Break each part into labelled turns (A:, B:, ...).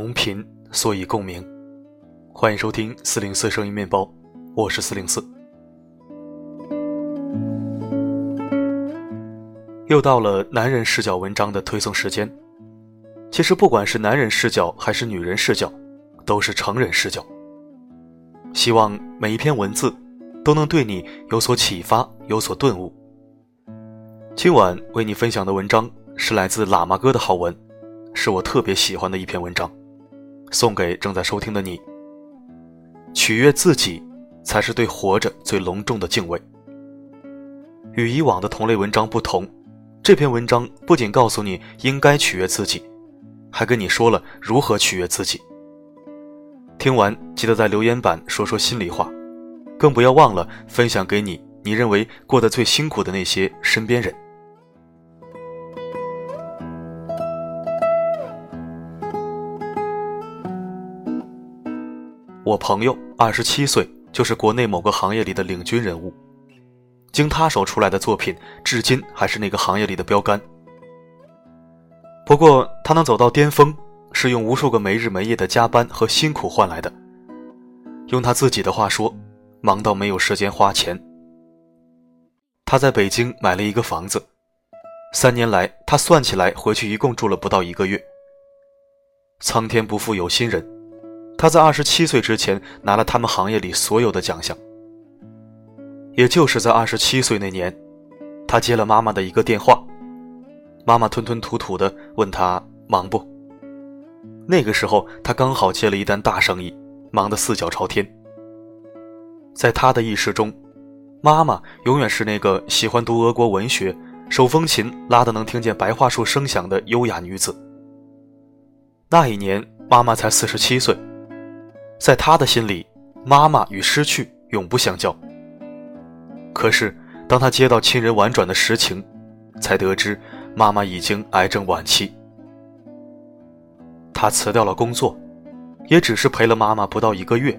A: 同频，所以共鸣。欢迎收听四零四声音面包，我是四零四。又到了男人视角文章的推送时间。其实不管是男人视角还是女人视角，都是成人视角。希望每一篇文字都能对你有所启发，有所顿悟。今晚为你分享的文章是来自喇嘛哥的好文，是我特别喜欢的一篇文章，送给正在收听的你。取悦自己，才是对活着最隆重的敬畏。与以往的同类文章不同，这篇文章不仅告诉你应该取悦自己，还跟你说了如何取悦自己。听完记得在留言板说说心里话，更不要忘了分享给你你认为过得最辛苦的那些身边人。我朋友二十七岁，就是国内某个行业里的领军人物，经他手出来的作品，至今还是那个行业里的标杆。不过，他能走到巅峰，是用无数个没日没夜的加班和辛苦换来的。用他自己的话说，忙到没有时间花钱。他在北京买了一个房子，三年来，他算起来回去一共住了不到一个月。苍天不负有心人。他在二十七岁之前拿了他们行业里所有的奖项。也就是在二十七岁那年，他接了妈妈的一个电话，妈妈吞吞吐吐的问他忙不？那个时候他刚好接了一单大生意，忙得四脚朝天。在他的意识中，妈妈永远是那个喜欢读俄国文学、手风琴拉得能听见白桦树声响的优雅女子。那一年，妈妈才四十七岁。在他的心里，妈妈与失去永不相交。可是，当他接到亲人婉转的实情，才得知妈妈已经癌症晚期。他辞掉了工作，也只是陪了妈妈不到一个月。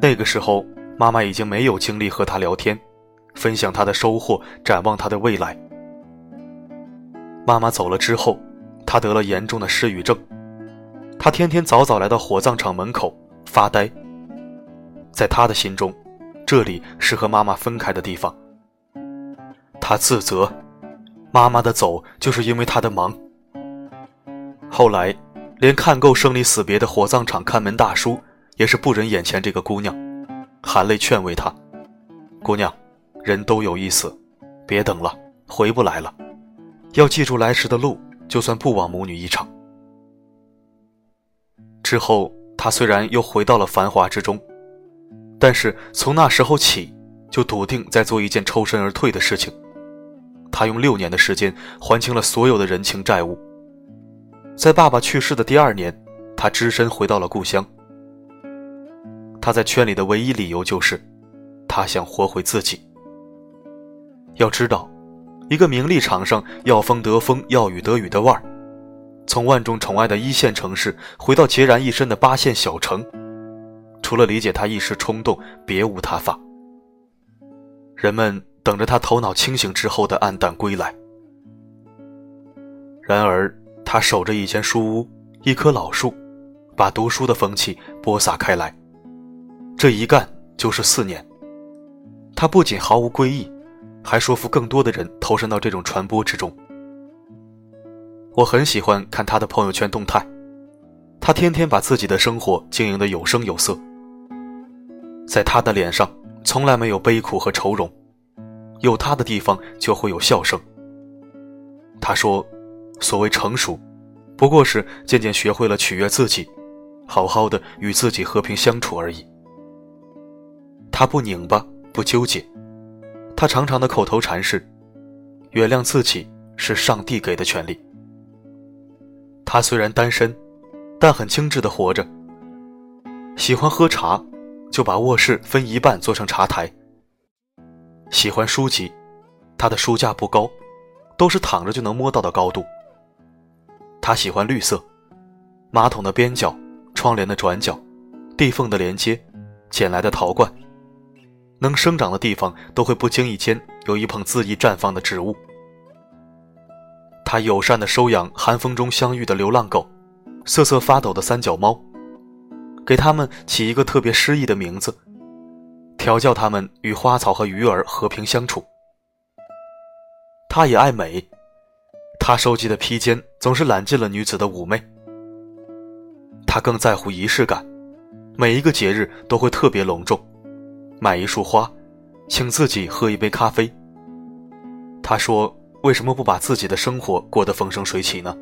A: 那个时候，妈妈已经没有精力和他聊天，分享他的收获，展望他的未来。妈妈走了之后，他得了严重的失语症。他天天早早来到火葬场门口发呆。在他的心中，这里是和妈妈分开的地方。他自责，妈妈的走就是因为他的忙。后来，连看够生离死别的火葬场看门大叔也是不忍眼前这个姑娘，含泪劝慰她：“姑娘，人都有一死，别等了，回不来了，要记住来时的路，就算不枉母女一场。”之后，他虽然又回到了繁华之中，但是从那时候起，就笃定在做一件抽身而退的事情。他用六年的时间还清了所有的人情债务。在爸爸去世的第二年，他只身回到了故乡。他在圈里的唯一理由就是，他想活回自己。要知道，一个名利场上要风得风，要雨得雨的腕儿。从万众宠爱的一线城市回到孑然一身的八线小城，除了理解他一时冲动，别无他法。人们等着他头脑清醒之后的黯淡归来。然而，他守着一间书屋，一棵老树，把读书的风气播撒开来。这一干就是四年。他不仅毫无归意，还说服更多的人投身到这种传播之中。我很喜欢看他的朋友圈动态，他天天把自己的生活经营的有声有色。在他的脸上从来没有悲苦和愁容，有他的地方就会有笑声。他说：“所谓成熟，不过是渐渐学会了取悦自己，好好的与自己和平相处而已。”他不拧巴，不纠结，他常常的口头禅是：“原谅自己是上帝给的权利。”他虽然单身，但很精致的活着。喜欢喝茶，就把卧室分一半做成茶台。喜欢书籍，他的书架不高，都是躺着就能摸到的高度。他喜欢绿色，马桶的边角、窗帘的转角、地缝的连接、捡来的陶罐，能生长的地方都会不经意间有一捧恣意绽放的植物。他友善地收养寒风中相遇的流浪狗，瑟瑟发抖的三脚猫，给它们起一个特别诗意的名字，调教它们与花草和鱼儿和平相处。他也爱美，他收集的披肩总是揽尽了女子的妩媚。他更在乎仪式感，每一个节日都会特别隆重，买一束花，请自己喝一杯咖啡。他说：“为什么不把自己的生活过得风生水起呢？”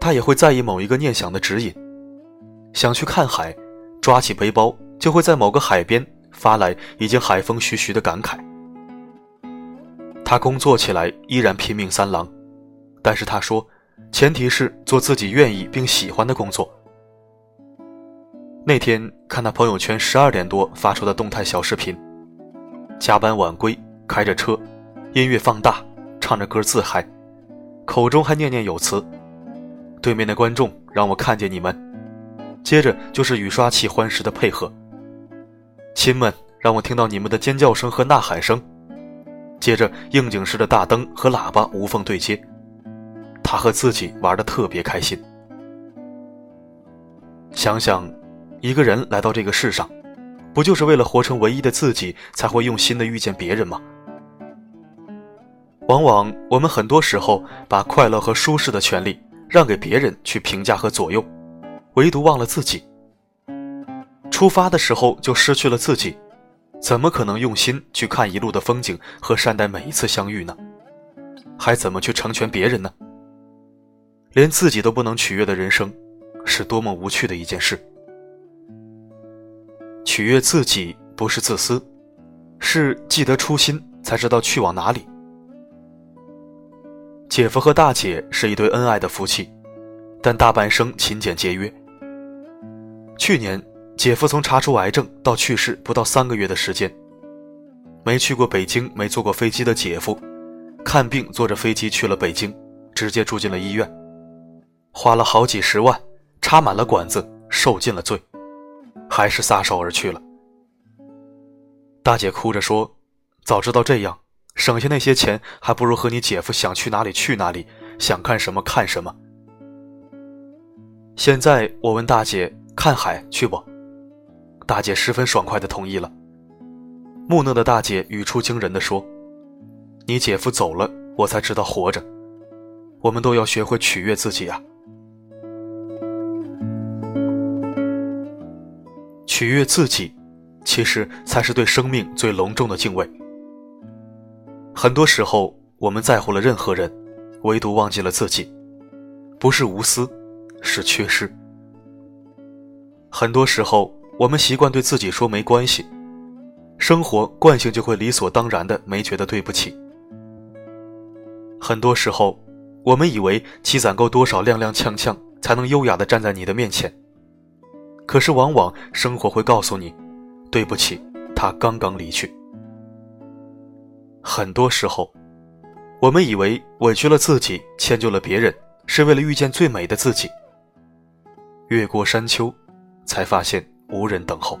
A: 他也会在意某一个念想的指引，想去看海，抓起背包就会在某个海边发来已经海风徐徐的感慨。他工作起来依然拼命三郎，但是他说，前提是做自己愿意并喜欢的工作。那天看他朋友圈十二点多发出的动态小视频，加班晚归，开着车，音乐放大，唱着歌自嗨，口中还念念有词。对面的观众让我看见你们，接着就是雨刷器欢实的配合。亲们让我听到你们的尖叫声和呐喊声。接着，应景式的大灯和喇叭无缝对接，他和自己玩的特别开心。想想，一个人来到这个世上，不就是为了活成唯一的自己，才会用心的遇见别人吗？往往我们很多时候把快乐和舒适的权利让给别人去评价和左右，唯独忘了自己。出发的时候就失去了自己。怎么可能用心去看一路的风景和善待每一次相遇呢？还怎么去成全别人呢？连自己都不能取悦的人生，是多么无趣的一件事。取悦自己不是自私，是记得初心，才知道去往哪里。姐夫和大姐是一对恩爱的夫妻，但大半生勤俭节约。去年。姐夫从查出癌症到去世不到三个月的时间，没去过北京、没坐过飞机的姐夫，看病坐着飞机去了北京，直接住进了医院，花了好几十万，插满了管子，受尽了罪，还是撒手而去了。大姐哭着说：“早知道这样，省下那些钱，还不如和你姐夫想去哪里去哪里，想看什么看什么。”现在我问大姐：“看海去不？”大姐十分爽快的同意了。木讷的大姐语出惊人的说：“你姐夫走了，我才知道活着。我们都要学会取悦自己啊！取悦自己，其实才是对生命最隆重的敬畏。很多时候，我们在乎了任何人，唯独忘记了自己，不是无私，是缺失。很多时候。”我们习惯对自己说没关系，生活惯性就会理所当然的没觉得对不起。很多时候，我们以为积攒够多少踉踉跄跄才能优雅的站在你的面前，可是往往生活会告诉你，对不起，他刚刚离去。很多时候，我们以为委屈了自己，迁就了别人，是为了遇见最美的自己。越过山丘，才发现。无人等候，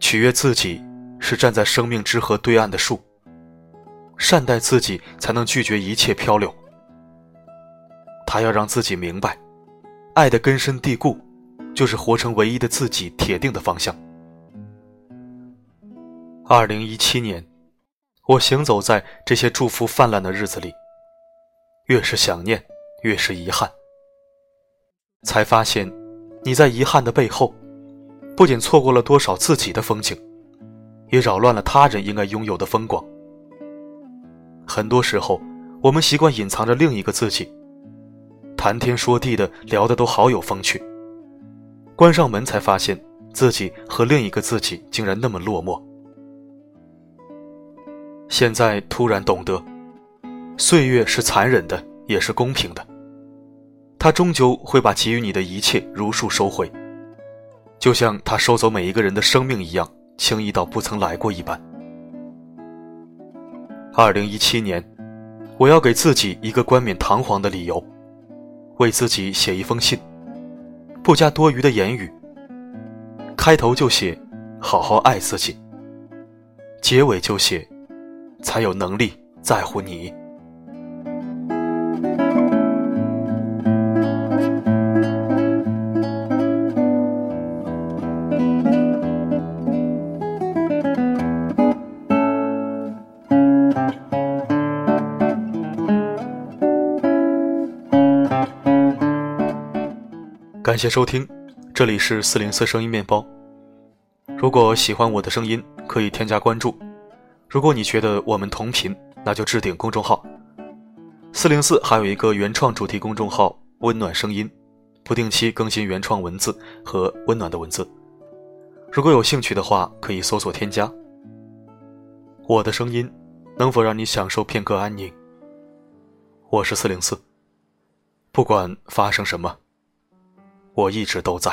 A: 取悦自己是站在生命之河对岸的树。善待自己，才能拒绝一切漂流。他要让自己明白，爱的根深蒂固，就是活成唯一的自己，铁定的方向。二零一七年，我行走在这些祝福泛滥的日子里，越是想念，越是遗憾，才发现。你在遗憾的背后，不仅错过了多少自己的风景，也扰乱了他人应该拥有的风光。很多时候，我们习惯隐藏着另一个自己，谈天说地的聊的都好有风趣，关上门才发现自己和另一个自己竟然那么落寞。现在突然懂得，岁月是残忍的，也是公平的。他终究会把给予你的一切如数收回，就像他收走每一个人的生命一样，轻易到不曾来过一般。二零一七年，我要给自己一个冠冕堂皇的理由，为自己写一封信，不加多余的言语。开头就写“好好爱自己”，结尾就写“才有能力在乎你。感谢收听这里是四零四声音面包。如果喜欢我的声音可以添加关注如果你觉得我们同频，那就置顶公众号。四零四还有一个原创主题公众号“温暖声音”，不定期更新原创文字和温暖的文字。如果有兴趣的话，可以搜索添加。我的声音能否让你享受片刻安宁？我是四零四，不管发生什么。我一直都在。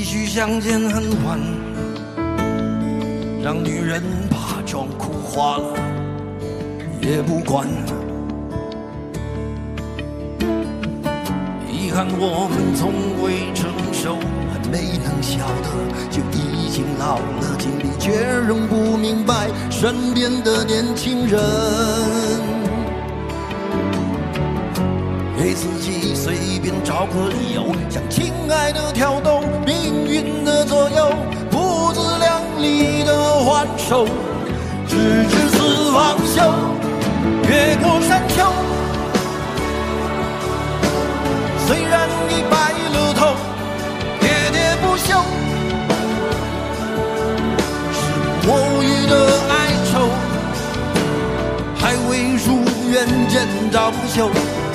B: 唏嘘相见恨晚，让女人把妆哭花了也不管。遗憾我们从未成熟，还没能晓得就已经老了，经历却仍不明白身边的年轻人。给自己随便找个理由，向亲爱的挑逗，命运的左右，不自量力的还手，直至死方休。越过山丘，虽然已白了头，喋喋不休，是我予的哀愁，还未如愿见着不朽。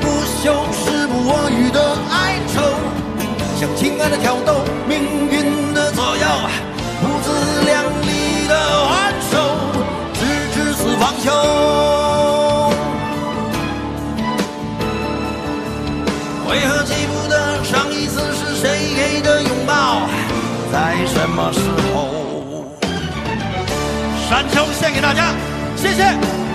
B: 不休，时不我予的哀愁，向情爱的挑逗，命运的左右，不自量力的还手，直至死方休。为何记不得上一次是谁给的拥抱，在什么时候？山丘献给大家，谢谢。